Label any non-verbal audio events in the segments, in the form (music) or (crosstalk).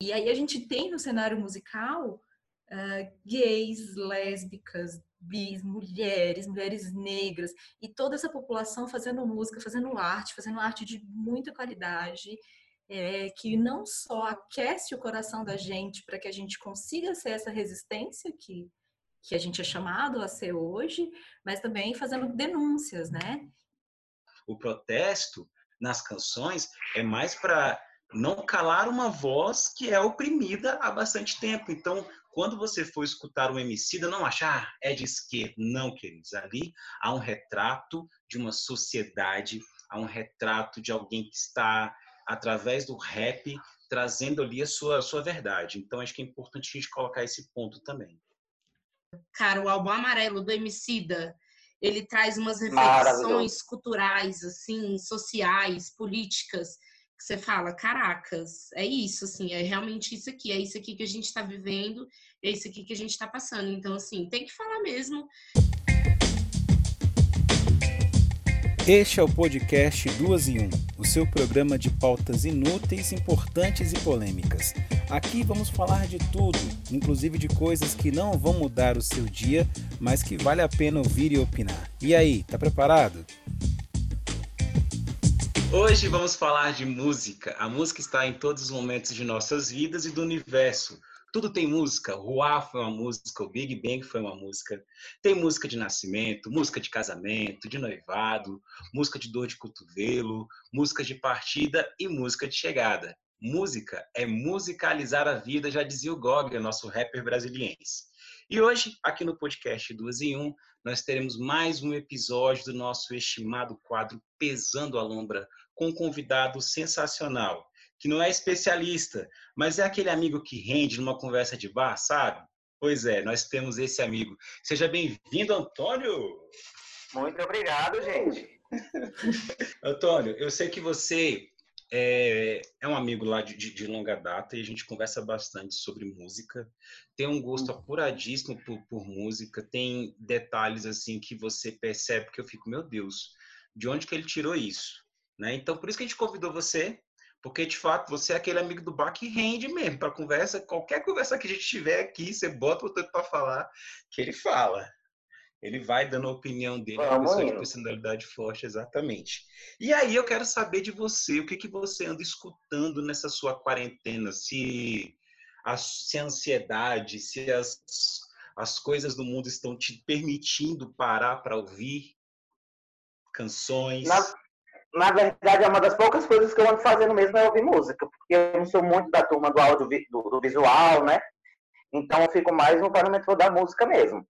E aí a gente tem no cenário musical uh, gays, lésbicas, bis, mulheres, mulheres negras e toda essa população fazendo música, fazendo arte, fazendo arte de muita qualidade, é, que não só aquece o coração da gente para que a gente consiga ser essa resistência que, que a gente é chamado a ser hoje, mas também fazendo denúncias, né? O protesto nas canções é mais para não calar uma voz que é oprimida há bastante tempo. Então, quando você for escutar um Emicida, não achar ah, é de esquerda. Não, queridos. Ali há um retrato de uma sociedade, há um retrato de alguém que está, através do rap, trazendo ali a sua, a sua verdade. Então, acho que é importante a gente colocar esse ponto também. Cara, o álbum amarelo do Emicida, ele traz umas reflexões culturais, assim, sociais, políticas, que você fala, caracas, é isso, assim, é realmente isso aqui, é isso aqui que a gente está vivendo, é isso aqui que a gente está passando. Então, assim, tem que falar mesmo. Este é o podcast Duas em Um, o seu programa de pautas inúteis, importantes e polêmicas. Aqui vamos falar de tudo, inclusive de coisas que não vão mudar o seu dia, mas que vale a pena ouvir e opinar. E aí, tá preparado? Hoje vamos falar de música. A música está em todos os momentos de nossas vidas e do universo. Tudo tem música. Ruá foi uma música, o Big Bang foi uma música. Tem música de nascimento, música de casamento, de noivado, música de dor de cotovelo, música de partida e música de chegada. Música é musicalizar a vida, já dizia o Gog, nosso rapper brasiliense. E hoje, aqui no podcast Duas em Um, nós teremos mais um episódio do nosso estimado quadro Pesando a Lombra, com um convidado sensacional, que não é especialista, mas é aquele amigo que rende numa conversa de bar, sabe? Pois é, nós temos esse amigo. Seja bem-vindo, Antônio! Muito obrigado, gente. (laughs) Antônio, eu sei que você é, é um amigo lá de, de, longa data e a gente conversa bastante sobre música. Tem um gosto uhum. apuradíssimo por, por música, tem detalhes assim que você percebe que eu fico, meu Deus, de onde que ele tirou isso? Né? Então, por isso que a gente convidou você porque, de fato, você é aquele amigo do bar que rende mesmo para conversa. Qualquer conversa que a gente tiver aqui, você bota o tanto para falar, que ele fala. Ele vai dando a opinião dele, é uma pessoa de personalidade forte, exatamente. E aí eu quero saber de você, o que, que você anda escutando nessa sua quarentena? Se a, se a ansiedade, se as, as coisas do mundo estão te permitindo parar para ouvir canções. Na, na verdade, é uma das poucas coisas que eu ando fazendo mesmo é ouvir música, porque eu não sou muito da turma do áudio do, do visual, né? Então eu fico mais no parâmetro da música mesmo.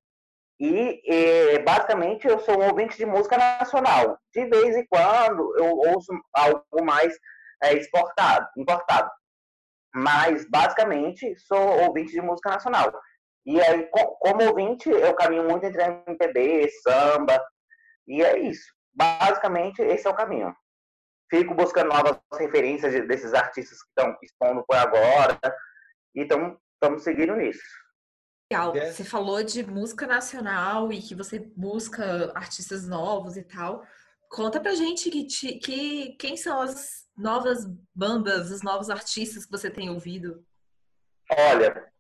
E, e, basicamente eu sou um ouvinte de música nacional. De vez em quando eu ouço algo mais é, exportado, importado. Mas basicamente sou ouvinte de música nacional. E aí, como ouvinte, eu caminho muito entre MPB, samba, e é isso basicamente, esse é o caminho. Fico buscando novas referências desses artistas que estão expondo por agora e estamos seguindo nisso. Legal. Você falou de música nacional e que você busca artistas novos e tal. Conta pra gente que, que quem são as novas bandas, os novos artistas que você tem ouvido. Olha,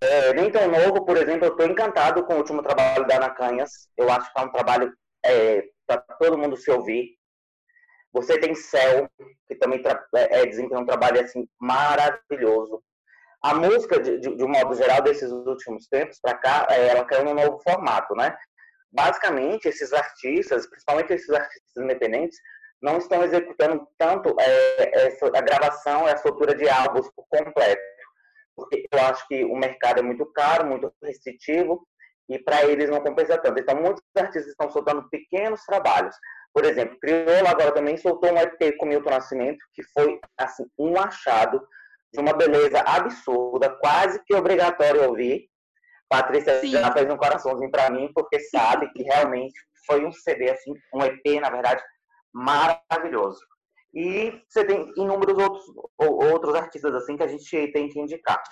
é, nem tão novo, por exemplo, eu estou encantado com o último trabalho da Ana Canhas. Eu acho que é um trabalho é, para todo mundo se ouvir. Você tem Céu, que também é, é, desempenha um trabalho assim maravilhoso. A música, de, de, de um modo geral, desses últimos tempos para cá, é, ela caiu num novo formato, né? Basicamente, esses artistas, principalmente esses artistas independentes, não estão executando tanto é, essa, a gravação e a soltura de álbuns por completo. Porque eu acho que o mercado é muito caro, muito restritivo, e para eles não compensa tanto. Então, muitos artistas estão soltando pequenos trabalhos. Por exemplo, Criolo agora também soltou um EP com Milton Nascimento, que foi assim um achado de uma beleza absurda, quase que obrigatório ouvir. Patrícia Sim. já fez um coraçãozinho para mim, porque sabe que realmente foi um CD, assim, um EP, na verdade, maravilhoso. E você tem inúmeros outros, outros artistas assim que a gente tem que indicar.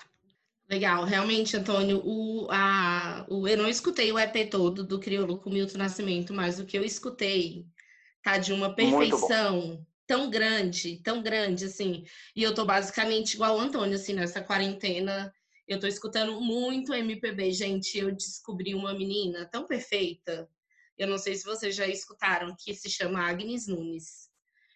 Legal, realmente, Antônio, o, a, o, eu não escutei o EP todo do Crioulo com Milton Nascimento, mas o que eu escutei tá de uma perfeição tão grande, tão grande, assim. E eu tô basicamente igual o Antônio, assim, nessa quarentena. Eu tô escutando muito MPB. Gente, eu descobri uma menina tão perfeita. Eu não sei se vocês já escutaram, que se chama Agnes Nunes.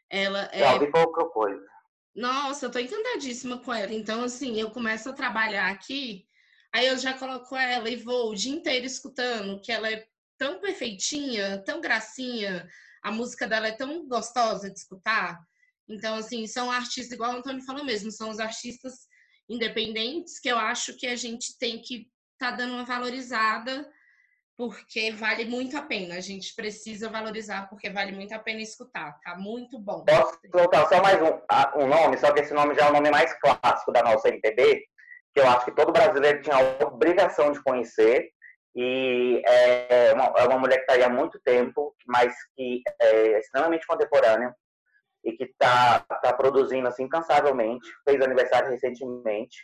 Ela é. Já ouvi pouca coisa. Nossa, eu tô encantadíssima com ela. Então, assim, eu começo a trabalhar aqui, aí eu já coloco ela e vou o dia inteiro escutando, que ela é tão perfeitinha, tão gracinha, a música dela é tão gostosa de escutar. Então, assim, são artistas, igual o Antônio falou mesmo, são os artistas independentes que eu acho que a gente tem que tá dando uma valorizada, porque vale muito a pena. A gente precisa valorizar, porque vale muito a pena escutar. Tá muito bom. Posso colocar só mais um, um nome, só que esse nome já é o nome mais clássico da nossa MPB, que eu acho que todo brasileiro tinha a obrigação de conhecer, e é uma, é uma mulher que está aí há muito tempo, mas que é extremamente contemporânea e que está tá produzindo assim incansavelmente. Fez aniversário recentemente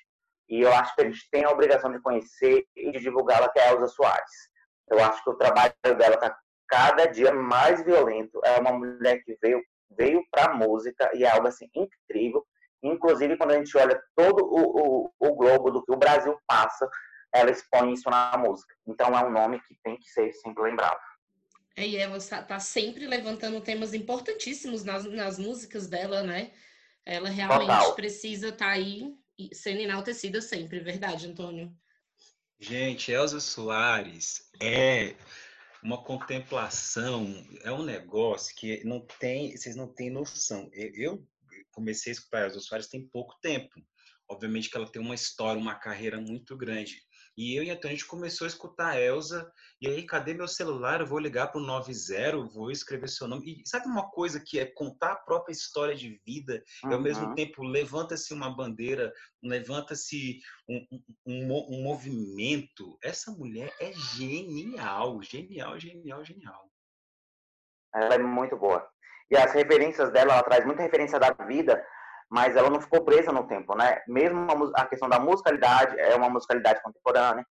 e eu acho que a gente tem a obrigação de conhecer e de divulgá-la, que é a Elza Soares. Eu acho que o trabalho dela está cada dia mais violento. É uma mulher que veio veio para a música e é algo assim incrível. Inclusive quando a gente olha todo o, o, o globo do que o Brasil passa ela expõe isso na música. Então é um nome que tem que ser sempre lembrado. É, e ela está sempre levantando temas importantíssimos nas, nas músicas dela, né? Ela realmente Total. precisa estar tá aí sendo enaltecida sempre, verdade, Antônio? Gente, Elza Soares é uma contemplação, é um negócio que não tem, vocês não têm noção. Eu comecei a escutar Elza Soares tem pouco tempo. Obviamente que ela tem uma história, uma carreira muito grande. E eu e a gente começou a escutar a Elsa. E aí, cadê meu celular? Eu vou ligar para o 90, vou escrever seu nome. E sabe uma coisa que é contar a própria história de vida uhum. e ao mesmo tempo levanta-se uma bandeira, levanta-se um, um, um, movimento. Essa mulher é genial, genial, genial, genial. Ela é muito boa. E as referências dela, ela traz muita referência da vida mas ela não ficou presa no tempo, né? Mesmo a, questão da musicalidade, é uma musicalidade contemporânea,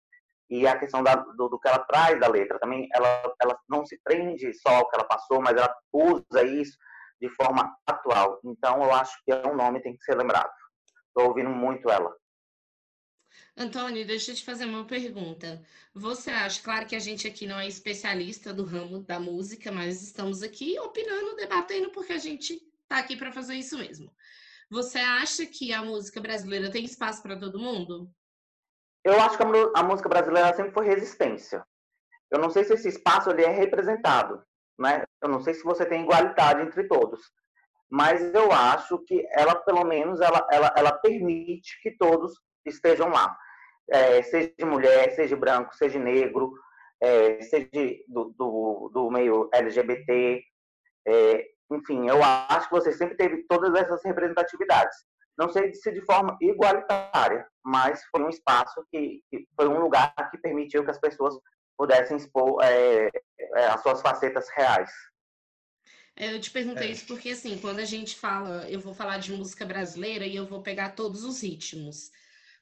e a questão da, do, do, que ela traz da letra também, ela, ela não se prende só ao que ela passou, mas ela usa isso de forma atual. Então, eu acho que é um nome que tem que ser lembrado. Estou ouvindo muito ela. Antônio, deixa eu te fazer uma pergunta. Você acha, claro que a gente aqui não é especialista do ramo da música, mas estamos aqui opinando, debatendo, porque a gente está aqui para fazer isso mesmo. Você acha que a música brasileira tem espaço para todo mundo? Eu acho que a, música brasileira sempre foi resistência. Eu não sei se esse espaço ele é representado, né? Eu não sei se você tem igualdade entre todos, mas eu acho que ela, pelo menos, ela, ela, ela permite que todos estejam lá. É, seja mulher, seja branco, seja negro, é, seja do, do, do meio LGBT, é, enfim, eu acho que você sempre teve todas essas representatividades. Não sei se de forma igualitária, mas foi um espaço que, que foi um lugar que permitiu que as pessoas pudessem expor é, é, as suas facetas reais. É, eu te perguntei é. isso porque, assim, quando a gente fala, eu vou falar de música brasileira e eu vou pegar todos os ritmos.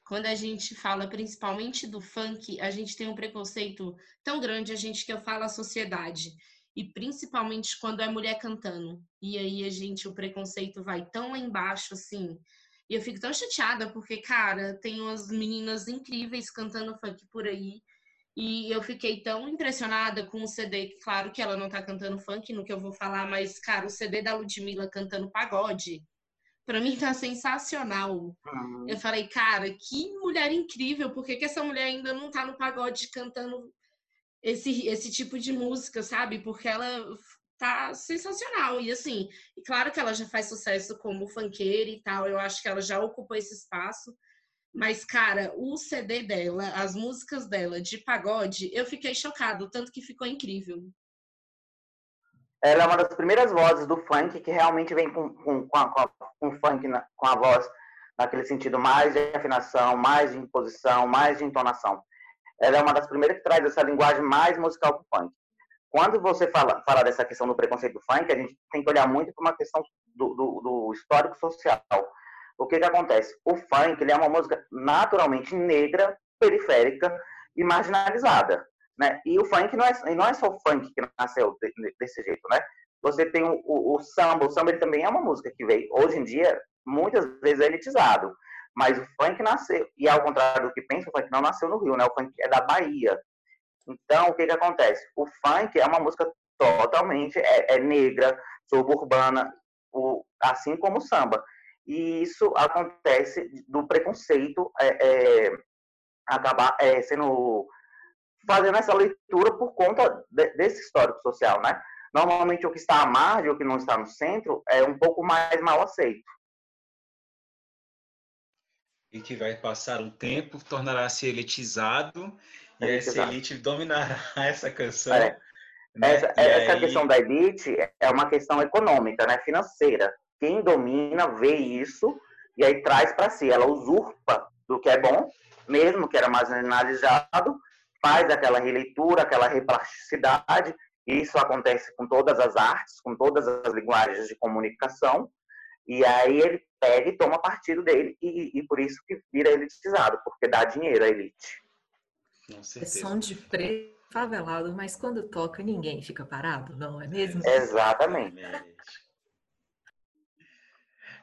Quando a gente fala principalmente do funk, a gente tem um preconceito tão grande, a gente que eu falo a sociedade e principalmente quando é mulher cantando. E aí a gente, o preconceito vai tão lá embaixo assim. E eu fico tão chateada porque, cara, tem umas meninas incríveis cantando funk por aí. E eu fiquei tão impressionada com o CD, que claro que ela não tá cantando funk no que eu vou falar, mas, cara, o CD da Ludmilla cantando pagode, para mim tá sensacional. Eu falei, cara, que mulher incrível, por que, que essa mulher ainda não tá no pagode cantando esse, esse tipo de música, sabe? Porque ela tá sensacional. E assim, e claro que ela já faz sucesso como funkeira e tal, eu acho que ela já ocupou esse espaço. Mas, cara, o CD dela, as músicas dela de pagode, eu fiquei chocado, tanto que ficou incrível. Ela é uma das primeiras vozes do funk que realmente vem com, com, com, a, com funk, na, com a voz naquele sentido mais de afinação, mais de imposição, mais de entonação ela é uma das primeiras que traz essa linguagem mais musical do funk. Quando você fala, fala dessa questão do preconceito do funk, a gente tem que olhar muito para uma questão do, do, do, histórico social. O que que acontece? O funk ele é uma música naturalmente negra, periférica e marginalizada. Né? E o funk não é, não é só o funk que nasceu desse jeito, né? Você tem o, o, o samba, o samba ele também é uma música que veio, hoje em dia, muitas vezes é elitizado, mas o funk nasceu, e ao contrário do que pensa, o funk não nasceu no Rio, né? O funk é da Bahia. Então, o que que acontece? O funk é uma música totalmente é, é negra, suburbana, o, assim como o samba. E isso acontece do preconceito é, é, acabar é, sendo fazendo essa leitura por conta de, desse histórico social, né? Normalmente o que está à margem, o que não está no centro, é um pouco mais mal aceito. E que vai passar um tempo, tornará-se elitizado, e essa elite dominará (laughs) essa canção. É. Né? Essa, essa aí... questão da elite é uma questão econômica, né? financeira. Quem domina vê isso e aí traz para si. Ela usurpa do que é bom, mesmo que era marginalizado, faz aquela releitura, aquela replasticidade. Isso acontece com todas as artes, com todas as linguagens de comunicação. E aí ele pega e toma partido dele, e, e por isso que vira elitizado, porque dá dinheiro à elite. É som de preto favelado, mas quando toca ninguém fica parado, não é mesmo? Exatamente.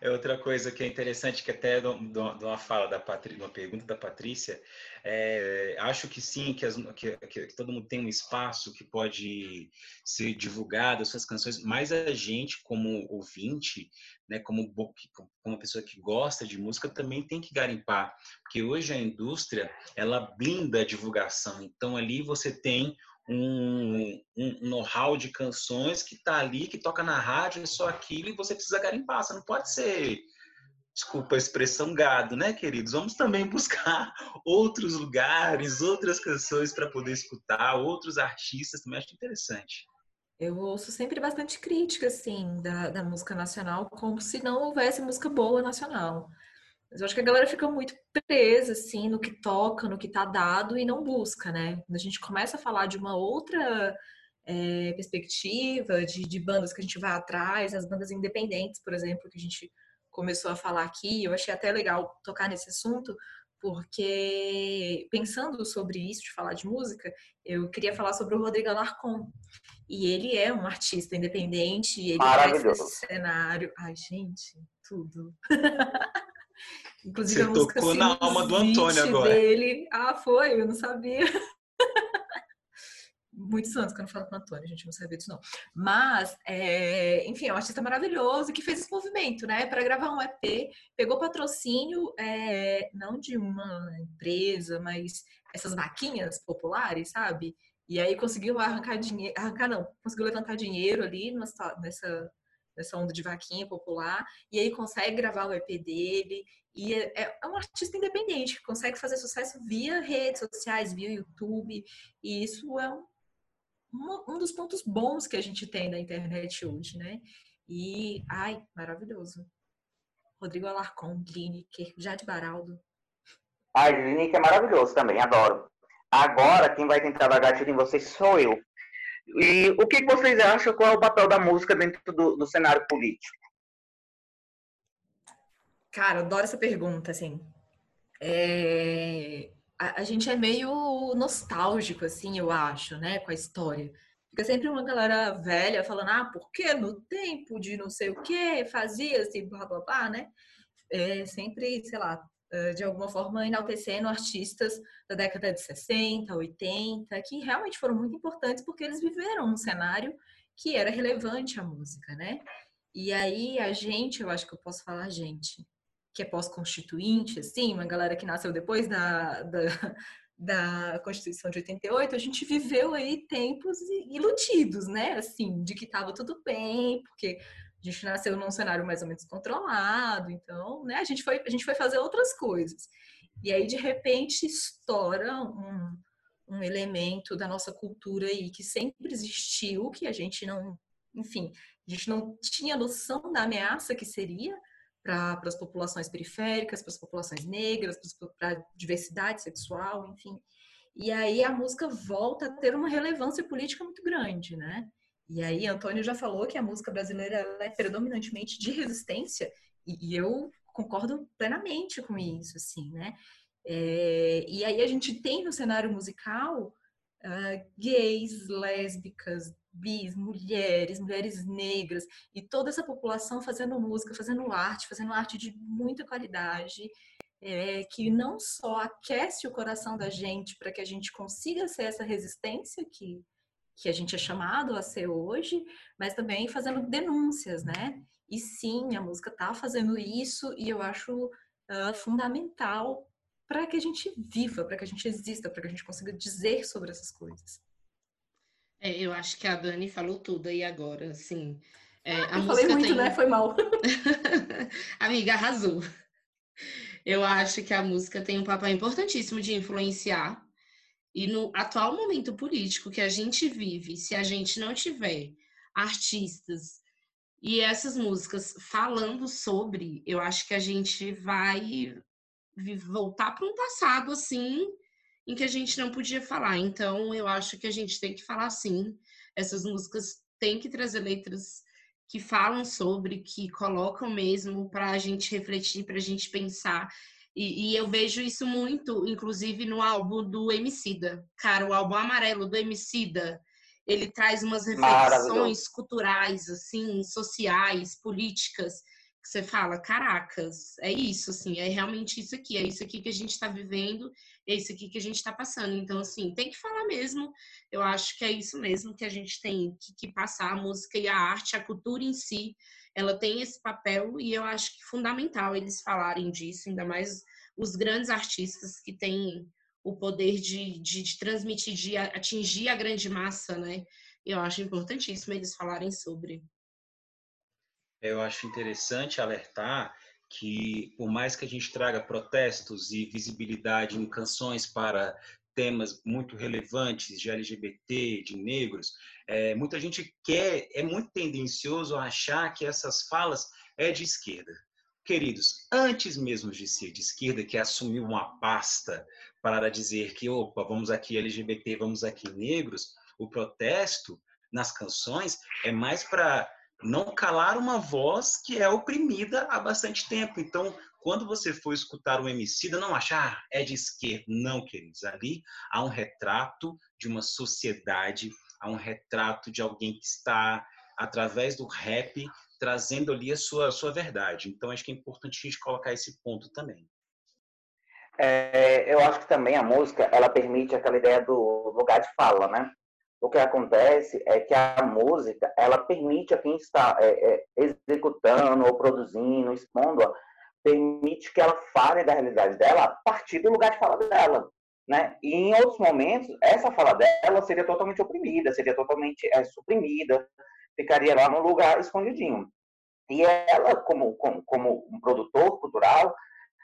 É outra coisa que é interessante, que até de uma fala da Patrícia, uma pergunta da Patrícia, é, acho que sim, que, as, que, que, todo mundo tem um espaço que pode ser divulgado, as suas canções, mas a gente, como ouvinte, né, como, como uma pessoa que gosta de música, também tem que garimpar, porque hoje a indústria, ela blinda a divulgação, então ali você tem um, um know-how de canções que está ali, que toca na rádio, é só aquilo, e você precisa garimpar. Você não pode ser, desculpa a expressão, gado, né, queridos? Vamos também (laughs) buscar outros lugares, outras canções para poder escutar, outros artistas, também acho interessante. Eu ouço sempre bastante crítica, assim, da, da música nacional, como se não houvesse música boa nacional. Mas eu acho que a galera fica muito presa, assim, no que toca, no que tá dado e não busca, né? Quando a gente começa a falar de uma outra é, perspectiva, de, de bandas que a gente vai atrás, as bandas independentes, por exemplo, que a gente começou a falar aqui, eu achei até legal tocar nesse assunto, porque pensando sobre isso, de falar de música, eu queria falar sobre o Rodrigo Alarcon. E ele é um artista independente, ele faz esse cenário. Ai, gente, tudo. (laughs) Inclusive, Você a música tocou na alma do Antônio agora. Dele. Ah, foi? Eu não sabia. (laughs) Muitos anos que eu não falo com o Antônio, a gente não sabia disso não. Mas, é, enfim, é um artista maravilhoso que fez esse movimento, né? Para gravar um EP, pegou patrocínio, é, não de uma empresa, mas essas vaquinhas populares, sabe? E aí conseguiu arrancar dinheiro, arrancar não, conseguiu levantar dinheiro ali nessa, nessa nessa onda de vaquinha popular, e aí consegue gravar o EP dele, e é, é, é um artista independente, que consegue fazer sucesso via redes sociais, via YouTube, e isso é um, um, um dos pontos bons que a gente tem na internet hoje, né? E, ai, maravilhoso. Rodrigo Alarcon, Lineker, Jade Baraldo. Ai, Lineker é maravilhoso também, adoro. Agora, quem vai tentar dar gatilho em vocês sou eu. E o que vocês acham qual é o papel da música dentro do, do cenário político? Cara, eu adoro essa pergunta, assim. É... A, a, gente é meio nostálgico, assim, eu acho, né, com a história. Fica sempre uma galera velha falando, ah, porque no tempo de não sei o que fazia-se, blá, blá, blá, né? É sempre, sei lá, de alguma forma enaltecendo artistas da década de 60, 80, que realmente foram muito importantes porque eles viveram um cenário que era relevante à música, né? E aí a gente, eu acho que eu posso falar gente, que é pós-constituinte, assim, uma galera que nasceu depois da, da, da Constituição de 88, a gente viveu aí tempos iludidos, né? Assim, de que estava tudo bem, porque a gente nasceu num cenário mais ou menos controlado, então, né, a gente foi, a gente foi fazer outras coisas. E aí, de repente, estoura um, um elemento da nossa cultura aí que sempre existiu, que a gente não, enfim, a gente não tinha noção da ameaça que seria para as populações periféricas, para as populações negras, para a diversidade sexual, enfim. E aí a música volta a ter uma relevância política muito grande, né? E aí, Antônio já falou que a música brasileira é predominantemente de resistência, e, e eu concordo plenamente com isso, assim, né? É, e aí a gente tem no cenário musical uh, gays, lésbicas, bis, mulheres, mulheres negras e toda essa população fazendo música, fazendo arte, fazendo arte de muita qualidade, é, que não só aquece o coração da gente para que a gente consiga ser essa resistência que, que a gente é chamado a ser hoje, mas também fazendo denúncias, né? E sim, a música está fazendo isso e eu acho uh, fundamental para que a gente viva, para que a gente exista, para que a gente consiga dizer sobre essas coisas. É, eu acho que a Dani falou tudo aí agora, assim. É, ah, eu falei muito, tem... né? Foi mal. (laughs) Amiga, arrasou. Eu acho que a música tem um papel importantíssimo de influenciar. E no atual momento político que a gente vive, se a gente não tiver artistas e essas músicas falando sobre, eu acho que a gente vai voltar para um passado assim em que a gente não podia falar. Então, eu acho que a gente tem que falar sim. Essas músicas têm que trazer letras que falam sobre, que colocam mesmo para a gente refletir, para a gente pensar. E, e, eu vejo isso muito, inclusive, no álbum do Emicida. Cara, o álbum amarelo do Emicida, ele traz umas reflexões culturais, assim, sociais, políticas, que você fala, caracas, é isso, assim, é realmente isso aqui, é isso aqui que a gente está vivendo, é isso aqui que a gente está passando. Então, assim, tem que falar mesmo. Eu acho que é isso mesmo que a gente tem que, que, passar, a música e a arte, a cultura em si, ela tem esse papel e eu acho que é fundamental eles falarem disso, ainda mais os grandes artistas que têm o poder de, de, de transmitir, de atingir a grande massa, né? Eu acho importantíssimo eles falarem sobre. Eu acho interessante alertar que, por mais que a gente traga protestos e visibilidade em canções para temas muito relevantes de LGBT, de negros, é, muita gente quer, é muito tendencioso achar que essas falas é de esquerda. Queridos, antes mesmo de ser de esquerda, que assumiu uma pasta para dizer que, opa, vamos aqui LGBT, vamos aqui negros, o protesto nas canções é mais para não calar uma voz que é oprimida há bastante tempo. Então, quando você for escutar um MC, não achar ah, é de esquerda. Não, queridos. Ali há um retrato de uma sociedade, há um retrato de alguém que está, através do rap, trazendo ali a sua, a sua verdade. Então, acho que é importante a gente colocar esse ponto também. É, eu acho que também a música, ela permite aquela ideia do lugar de fala, né? o que acontece é que a música ela permite a quem está é, é, executando ou produzindo, expondo, permite que ela fale da realidade dela a partir do lugar de fala dela. Né? E em outros momentos, essa fala dela seria totalmente oprimida, seria totalmente é, suprimida, ficaria lá no lugar escondidinho. E ela, como, como, como um produtor cultural,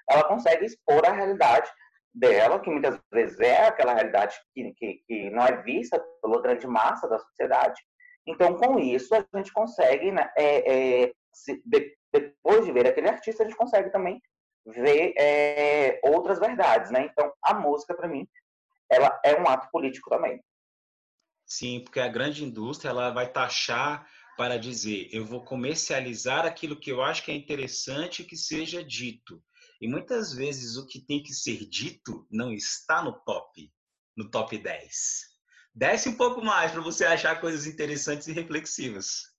ela consegue expor a realidade dela, que muitas vezes é aquela realidade que, que, que não é vista pela grande massa da sociedade. Então, com isso, a gente consegue, né, é, é, se, de, depois de ver aquele artista, a gente consegue também ver é, outras verdades, né? Então, a música, para mim, ela é um ato político também. Sim, porque a grande indústria ela vai taxar para dizer, eu vou comercializar aquilo que eu acho que é interessante que seja dito. E muitas vezes o que tem que ser dito não está no top, no top 10. Desce um pouco mais para você achar coisas interessantes e reflexivas.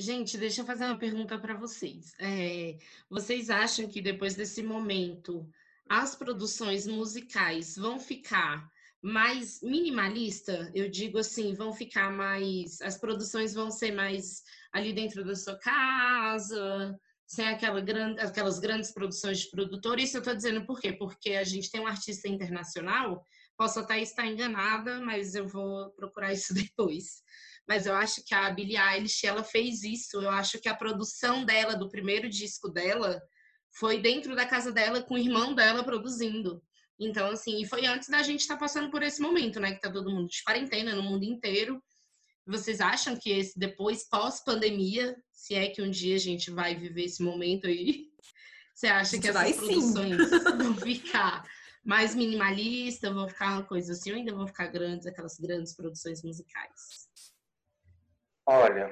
Gente, deixa eu fazer uma pergunta para vocês. É, vocês acham que depois desse momento as produções musicais vão ficar mais minimalista? Eu digo assim, vão ficar mais. As produções vão ser mais ali dentro da sua casa, sem aquela grande, aquelas grandes produções de produtor. Isso eu estou dizendo por quê? Porque a gente tem um artista internacional, posso até estar enganada, mas eu vou procurar isso (laughs) depois. Mas eu acho que a Billie Eilish, ela fez isso. Eu acho que a produção dela, do primeiro disco dela, foi dentro da casa dela, com o irmão dela produzindo. Então, assim, e foi antes da gente estar tá passando por esse momento, né? Que tá todo mundo de quarentena no mundo inteiro. Vocês acham que esse depois, pós-pandemia, se é que um dia a gente vai viver esse momento aí, você acha que essas produções vão ficar mais minimalistas, vão ficar uma coisa assim, ou ainda vão ficar grandes, aquelas grandes produções musicais? Olha,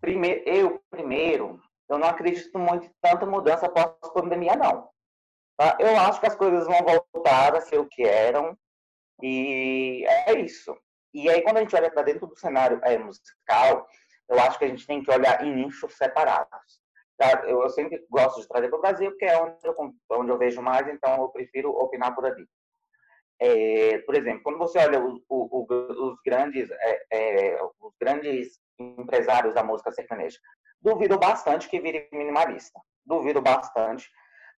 primeiro, eu primeiro, eu não acredito muito em tanta mudança pós-pandemia, não. Tá? Eu acho que as coisas vão voltar a ser o que eram, e é isso. E aí, quando a gente olha para dentro do cenário é, musical, eu acho que a gente tem que olhar em nichos separados. Eu, sempre gosto de trazer para o Brasil, porque é onde eu, onde eu vejo mais, então eu prefiro opinar por ali. É, por exemplo, quando você olha os, os, os grandes, é, é, os grandes empresários da música sertaneja, duvido bastante que vire minimalista. Duvido bastante,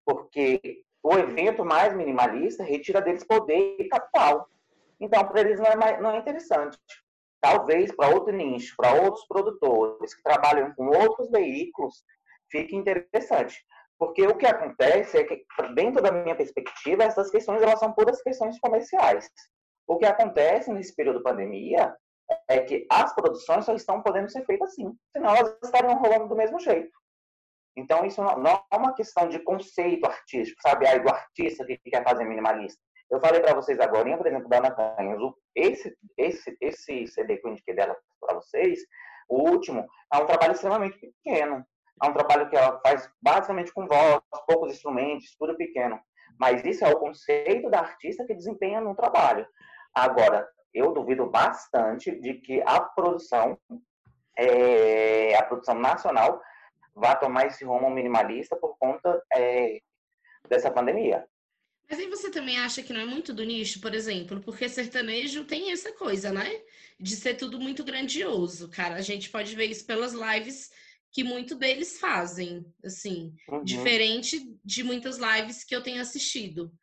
porque o evento mais minimalista retira deles poder e capital. Então, para eles não é, não é interessante. Talvez para outro nicho, para outros produtores que trabalham com outros veículos, fique interessante. Porque o que acontece é que, dentro da minha perspectiva, essas questões elas são puras questões comerciais. O que acontece nesse período de pandemia é que as produções só estão podendo ser feitas assim, senão elas estariam rolando do mesmo jeito. Então, isso não é uma questão de conceito artístico, sabe? Aí do artista que quer fazer minimalista. Eu falei para vocês agora, por exemplo, da Ana Canhas, esse, esse, esse CD que eu indiquei dela para vocês, o último, é um trabalho extremamente pequeno. É um trabalho que ela faz basicamente com voz, poucos instrumentos, tudo pequeno. Mas isso é o conceito da artista que desempenha no trabalho. Agora, eu duvido bastante de que a produção, é, a produção nacional, vá tomar esse rumo minimalista por conta é, dessa pandemia. Mas aí você também acha que não é muito do nicho, por exemplo? Porque sertanejo tem essa coisa, né? De ser tudo muito grandioso, cara. A gente pode ver isso pelas lives que muito deles fazem, assim, uhum. diferente de muitas lives que eu tenho assistido,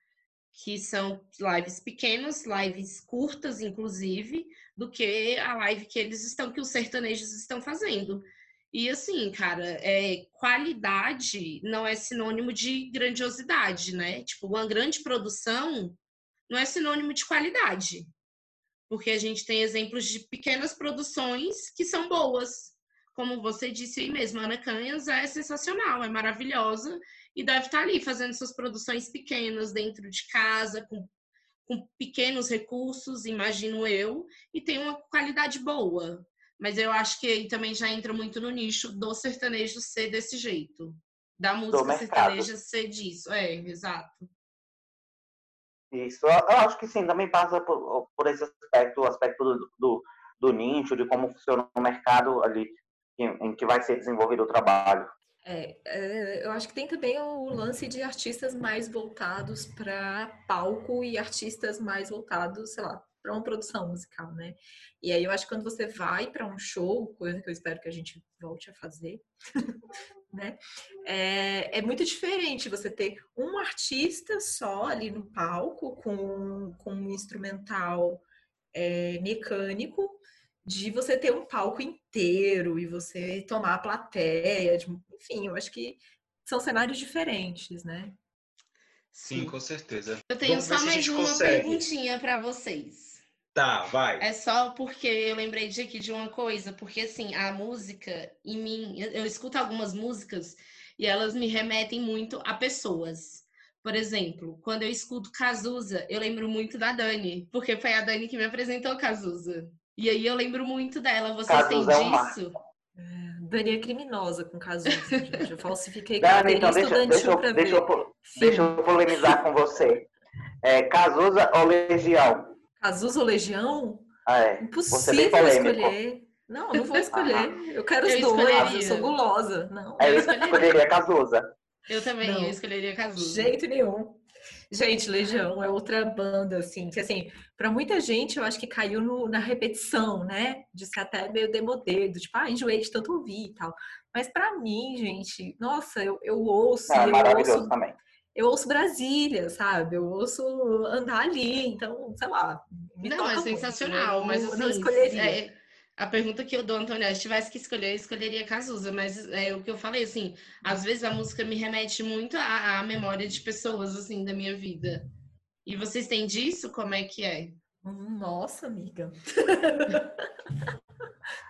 que são lives pequenas, lives curtas, inclusive, do que a live que eles estão, que os sertanejos estão fazendo. E assim, cara, é, qualidade não é sinônimo de grandiosidade, né? Tipo, uma grande produção não é sinônimo de qualidade. Porque a gente tem exemplos de pequenas produções que são boas, como você disse aí mesmo, a Ana Canhas é sensacional, é maravilhosa e deve estar ali fazendo suas produções pequenas dentro de casa, com, com pequenos recursos, imagino eu, e tem uma qualidade boa. Mas eu acho que aí também já entra muito no nicho do sertanejo ser desse jeito. Da música sertaneja ser disso. É, exato. Isso, eu acho que sim, também passa por, por esse aspecto, o aspecto do, do, do nicho, de como funciona o mercado ali em que vai ser desenvolvido o trabalho. É, é, eu acho que tem também o lance de artistas mais voltados para palco e artistas mais voltados, sei lá, para uma produção musical, né? E aí eu acho que quando você vai para um show, coisa que eu espero que a gente volte a fazer, (laughs) né? É, é, muito diferente você ter um artista só ali no palco com, com um instrumental é, mecânico de você ter um palco inteiro e você tomar a plateia, de, enfim, eu acho que são cenários diferentes, né? Sim, com certeza. Eu tenho Vamos só mais uma consegue. perguntinha para vocês. Tá, vai. É só porque eu lembrei de aqui de uma coisa, porque assim, a música em mim, eu, eu escuto algumas músicas e elas me remetem muito a pessoas. Por exemplo, quando eu escuto Cazuza, eu lembro muito da Dani, porque foi a Dani que me apresentou Cazuza. E aí eu lembro muito dela. Você tem disso? É, Dani é criminosa com Cazuza, gente. Eu falsifiquei Dani, então deixa, deixa, eu, deixa, eu, deixa eu polemizar com você. É, Cazuza ou Legião? Cazuza ou Legião? Ah, é. Impossível escolher. Não, não vou escolher. Eu quero os eu dois. Escolheria. Eu sou gulosa. Não. É, eu escolheria Cazuza. Eu também, não. eu escolheria Cazuza. Jeito nenhum. Gente, Legião é outra banda, assim, que assim, para muita gente eu acho que caiu no, na repetição, né? De ser até meio demodedo, tipo, ah, enjoei de tanto ouvir e tal. Mas para mim, gente, nossa, eu, eu ouço. É, eu maravilhoso ouço, também. Eu ouço Brasília, sabe? Eu ouço andar ali, então, sei lá. Não, é sensacional, muito, mas assim, não escolheria. É a pergunta que eu dou, Antônia, se tivesse que escolher, eu escolheria Cazuza, mas é o que eu falei, assim, às vezes a música me remete muito à, à memória de pessoas, assim, da minha vida. E vocês têm disso? Como é que é? Nossa, amiga. (laughs)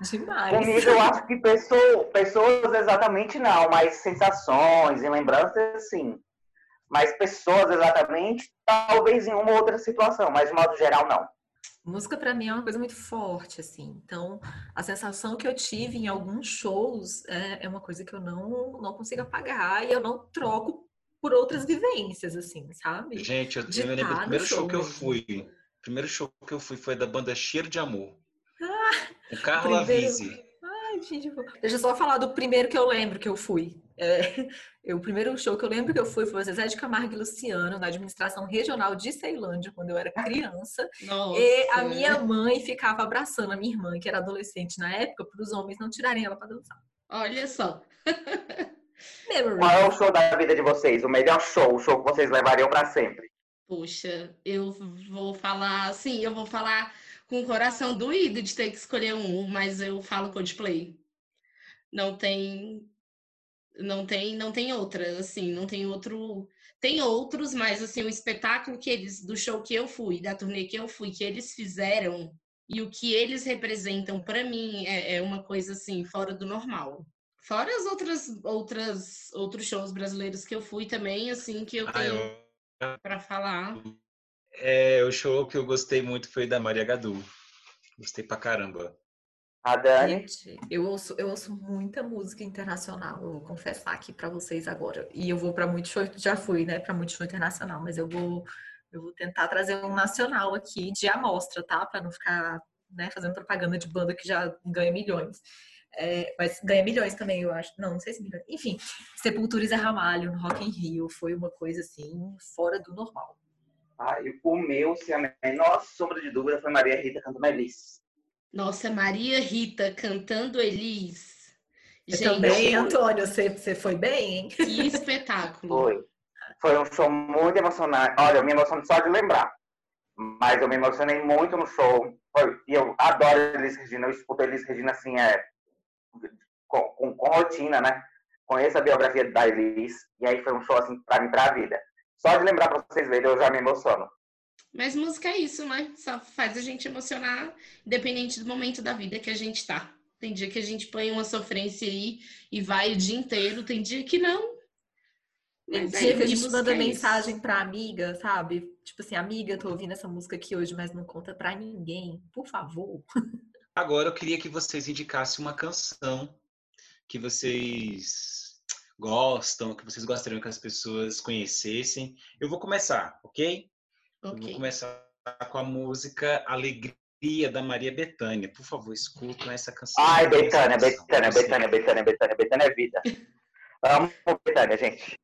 Demais. Comigo, eu acho que pessoa, pessoas exatamente não, mas sensações e lembranças, sim. Mas pessoas exatamente, talvez em uma ou outra situação, mas de modo geral, não. Música para mim é uma coisa muito forte, assim. Então, a sensação que eu tive em alguns shows é, é uma coisa que eu não, não consigo apagar e eu não troco por outras vivências, assim, sabe? Gente, eu, eu lembro do primeiro show, show que eu fui. O primeiro show que eu fui foi da banda Cheiro de Amor. Ah, o Carla primeiro... Vise. Ai, gente, deixa eu só falar do primeiro que eu lembro que eu fui. É, (laughs) eu, o primeiro show que eu lembro que eu fui foi o Zezé de Camargo e Luciano, na administração regional de Ceilândia, quando eu era criança. Nossa. E a minha mãe ficava abraçando a minha irmã, que era adolescente na época, para os homens não tirarem ela para dançar. Olha só. (laughs) Qual é o show da vida de vocês? O melhor show, o show que vocês levariam para sempre? Puxa, eu vou falar, assim, eu vou falar com o coração doído de ter que escolher um, mas eu falo Coldplay. Não tem não tem não tem outra, assim, não tem outro tem outros, mas assim, o espetáculo que eles do show que eu fui, da turnê que eu fui, que eles fizeram e o que eles representam para mim é, é uma coisa assim fora do normal. Fora as outras, outras, outros shows brasileiros que eu fui também, assim, que eu tenho ah, para falar. É, o show que eu gostei muito foi da Maria Gadu. Gostei pra caramba. A Dani? Gente, eu ouço, eu ouço muita música internacional, eu vou confessar aqui para vocês agora. E eu vou para muito show, já fui, né, para muito show internacional, mas eu vou eu vou tentar trazer um nacional aqui de amostra, tá? Para não ficar, né, fazendo propaganda de banda que já ganha milhões. É, mas ganha milhões também, eu acho. Não, não sei se milhões. Enfim, Sepultura e Zé Ramalho no Rock in Rio foi uma coisa assim, fora do normal. Ah, o meu, se a menor sombra de dúvida, foi Maria Rita cantando Elis. Nossa, Maria Rita cantando Elis. Gente, também, Antônio, você, você foi bem, hein? Que espetáculo. Foi. Foi um show muito emocionante. Olha, eu me emociono só de lembrar. Mas eu me emocionei muito no show. E eu adoro Elis Regina. Eu escuto Elis Regina assim, é, com, com, com, rotina, né? Conheço a biografia da Elis, e aí foi um show assim pra mim, pra vida. Só de lembrar pra vocês verem, eu já me emociono. Mas música é isso, né? Só faz a gente emocionar, independente do momento da vida que a gente tá. Tem dia que a gente põe uma sofrência aí e vai o dia inteiro, tem dia que não. Tem dia que a gente manda é mensagem pra amiga, sabe? Tipo assim, amiga, tô ouvindo essa música aqui hoje, mas não conta pra ninguém, por favor. (laughs) Agora eu queria que vocês indicassem uma canção que vocês gostam, que vocês gostariam que as pessoas conhecessem. Eu vou começar, ok? Okay. Vou começar com a música Alegria da Maria Bethânia. Por favor, escutem essa canção. Ai, Bethânia, Bethânia, Bethânia, Bethânia, Bethânia, Bethânia é vida. Amo Bethânia, gente.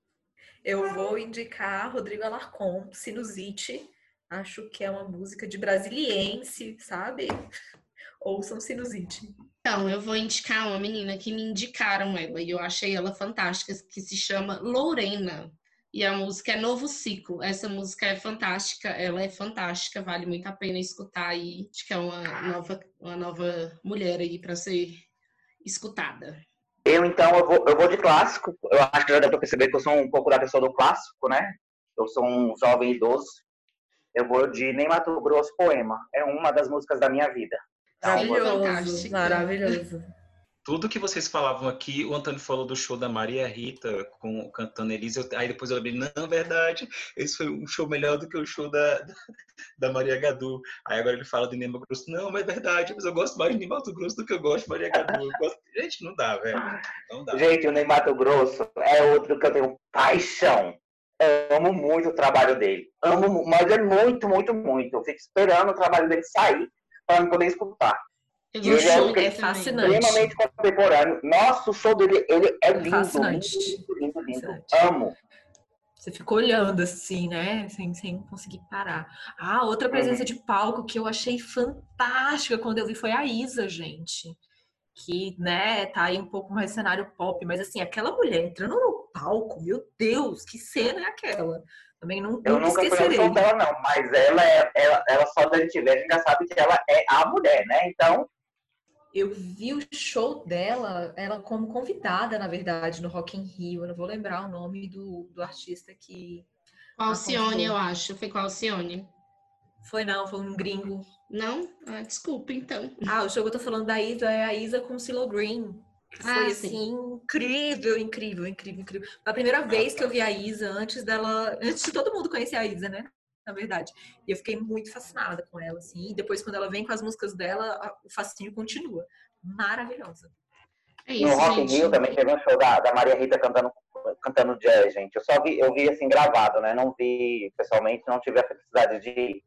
Eu vou indicar Rodrigo Alarcon, Sinusite. Acho que é uma música de brasiliense, sabe? ouçam Sinusite. Então, eu vou indicar uma menina que me indicaram ela e eu achei ela fantástica, que se chama Lorena. E a música é Novo Ciclo. Essa música é fantástica, ela é fantástica, vale muito a pena escutar aí. Acho que é uma nova, uma nova mulher aí para ser escutada. Eu, então, eu vou, eu vou de clássico. Eu acho que já deu para perceber que eu sou um pouco da pessoa do clássico, né? Eu sou um jovem idoso. Eu vou de Nem Mato Grosso Poema. É uma das músicas da minha vida. Maravilhoso, maravilhoso. Tudo que vocês falavam aqui, o Antônio falou do show da Maria Rita com cantando Elisa. aí depois eu lembrei, não, verdade, esse foi um show melhor do que o show da, (laughs) da Maria Gadu. Aí agora ele fala de Ney Grosso. Não, mas é verdade, mas eu gosto mais de Ney Mato Grosso do que eu gosto de Maria Gadu. Gosto... Gente, não dá, velho. Não dá. Gente, o Ney Mato Grosso é outro que eu tenho paixão. Eu amo muito o trabalho dele. Amo, mas é muito, muito, muito. Eu fico esperando o trabalho dele sair para poder escutar. E ele show é, fascinante. extremamente contemporâneo. Nossa, o show dele ele é lindo, fascinante. lindo, lindo, lindo. Amo. Você ficou olhando assim, né? Sem, sem conseguir parar. Ah, outra presença uhum. de palco que eu achei fantástica quando eu vi foi a Isa, gente. Que, né, tá aí um pouco mais cenário pop, mas assim, aquela mulher entrando no palco, meu Deus, que cena é aquela? Também não, eu nunca esquecerei. fui dela, não, mas ela, é, ela, ela só da gente ver, a gente já sabe que ela é a mulher, né? Então. Eu vi o show dela, ela como convidada, na verdade, no Rock in Rio. Eu não vou lembrar o nome do, do artista que. Com Alcione, eu acho. Foi com Alcione. Foi não, foi um gringo. Não? Ah, desculpa, então. Ah, o show que eu tô falando da Isa é a Isa com Silo Green. Foi ah, assim, incrível, incrível, incrível, incrível. Foi a primeira vez que eu vi a Isa antes dela, antes de todo mundo conhecer a Isa, né? Na verdade. E eu fiquei muito fascinada com ela, assim. E depois, quando ela vem com as músicas dela, o fascínio continua. Maravilhosa. É isso, no Rock in Rio também teve um show da, da Maria Rita cantando, cantando jazz, gente. Eu só vi, eu vi assim gravado, né? Não vi pessoalmente, não tive a felicidade de ir.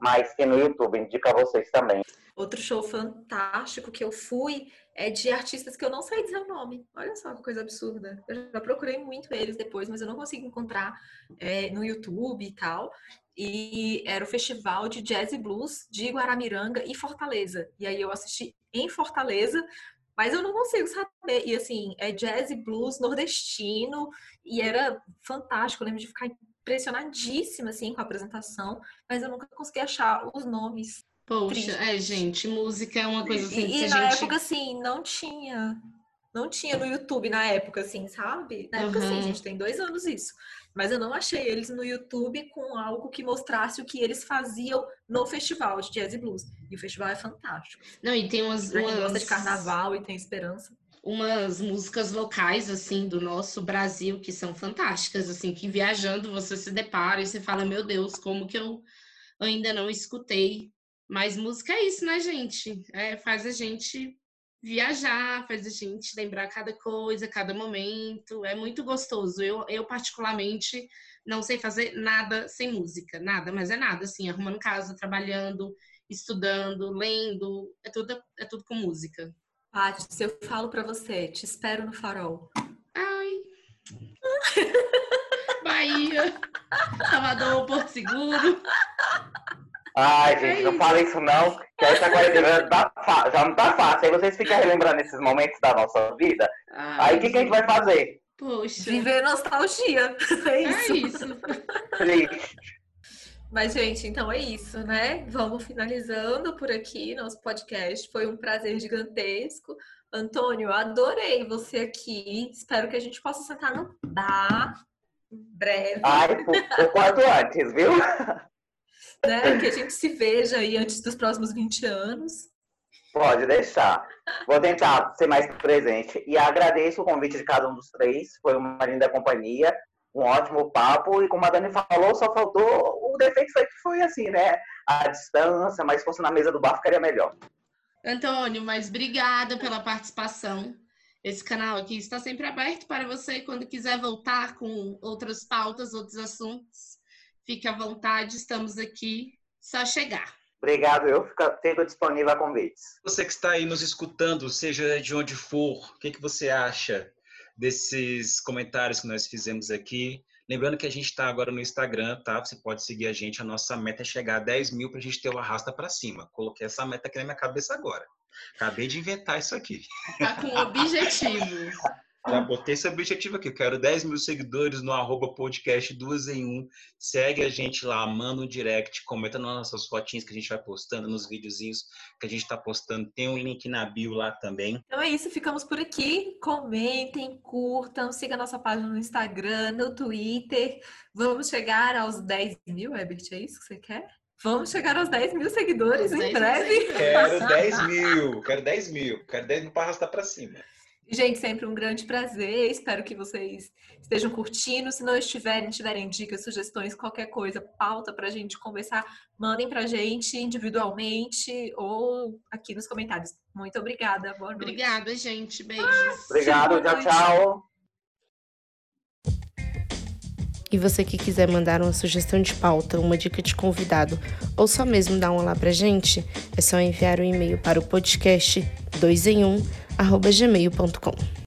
mas tem no YouTube, indica vocês também. Outro show fantástico que eu fui é de artistas que eu não sei dizer o nome. Olha só que coisa absurda. Eu já procurei muito eles depois, mas eu não consigo encontrar é, no YouTube e tal. E era o Festival de Jazz e Blues de Guaramiranga e Fortaleza. E aí eu assisti em Fortaleza, mas eu não consigo saber. E assim, é jazz e blues nordestino, e era fantástico. Eu lembro de ficar impressionadíssima assim com a apresentação, mas eu nunca consegui achar os nomes. Poxa, Triste. é, gente, música é uma coisa assim. E, e na gente... época, assim, não tinha. Não tinha no YouTube na época, assim, sabe? Na época, uhum. assim, gente, tem dois anos isso. Mas eu não achei eles no YouTube com algo que mostrasse o que eles faziam no festival de jazz e blues. E o festival é fantástico. Não, e tem umas. Pra umas... gosta de carnaval e tem esperança umas músicas locais assim do nosso Brasil que são fantásticas assim que viajando você se depara e você fala meu Deus como que eu ainda não escutei mas música é isso né gente é, faz a gente viajar faz a gente lembrar cada coisa cada momento é muito gostoso eu, eu particularmente não sei fazer nada sem música nada mas é nada assim arrumando casa trabalhando estudando lendo é tudo é tudo com música Paty, se eu falo para você, te espero no farol. Ai. (laughs) Bahia, Salvador, Porto Seguro. Ai, gente, é não fala isso não, que essa quarentena tá já não tá fácil. Aí vocês ficam relembrando esses momentos da nossa vida. Ai, aí o que, que, a gente vai fazer? Poxa. Viver nostalgia. (laughs) É isso. É isso. Triste. Mas, gente, então é isso, né? Vamos finalizando por aqui nosso podcast. Foi um prazer gigantesco. Antônio, adorei você aqui. Espero que a gente possa sentar no bar em breve. Ai, o quanto antes, viu? (laughs) Né? Que a gente se veja aí antes dos próximos 20 anos. Pode deixar. Vou tentar ser mais presente. E agradeço o convite de cada um dos três. Foi uma linda companhia um ótimo papo e como a Dani falou, só faltou o defeito foi que foi assim, né? A distância, mas se fosse na mesa do bar ficaria melhor. Antônio, mas obrigada pela participação. Esse canal aqui está sempre aberto para você quando quiser voltar com outras pautas, outros assuntos. Fique à vontade, estamos aqui, só chegar. Obrigado, eu fico sempre disponível a convites. Você que está aí nos escutando, seja de onde for, o que, que você acha? desses comentários que nós fizemos aqui. Lembrando que a gente está agora no Instagram, tá? Você pode seguir a gente. A nossa meta é chegar a 10 mil para a gente ter o arrasta para cima. Coloquei essa meta aqui na minha cabeça agora. Acabei de inventar isso aqui. Tá com objetivo. (laughs) Já botei esse objetivo aqui. Eu quero 10 mil seguidores no arroba podcast duas em um. Segue a gente lá, manda um direct, comenta nas nossas fotinhas que a gente vai postando, nos videozinhos que a gente está postando. Tem um link na bio lá também. Então é isso, ficamos por aqui. Comentem, curtam, siga nossa página no Instagram, no Twitter. Vamos chegar aos 10 mil, Herbert, é isso que você quer? Vamos chegar aos 10 mil seguidores em breve. Quero 10 mil, quero 10 mil, quero 10 mil para arrastar para cima. Gente, sempre um grande prazer. Espero que vocês estejam curtindo. Se não estiverem, tiverem dicas, sugestões, qualquer coisa, pauta para a gente conversar, mandem para a gente individualmente ou aqui nos comentários. Muito obrigada. Boa noite. Obrigada, gente. Beijos. Obrigado. Tchau, tchau. E você que quiser mandar uma sugestão de pauta, uma dica de convidado ou só mesmo dar um olá pra gente, é só enviar um e-mail para o podcast 2 em 1 um, gmail.com.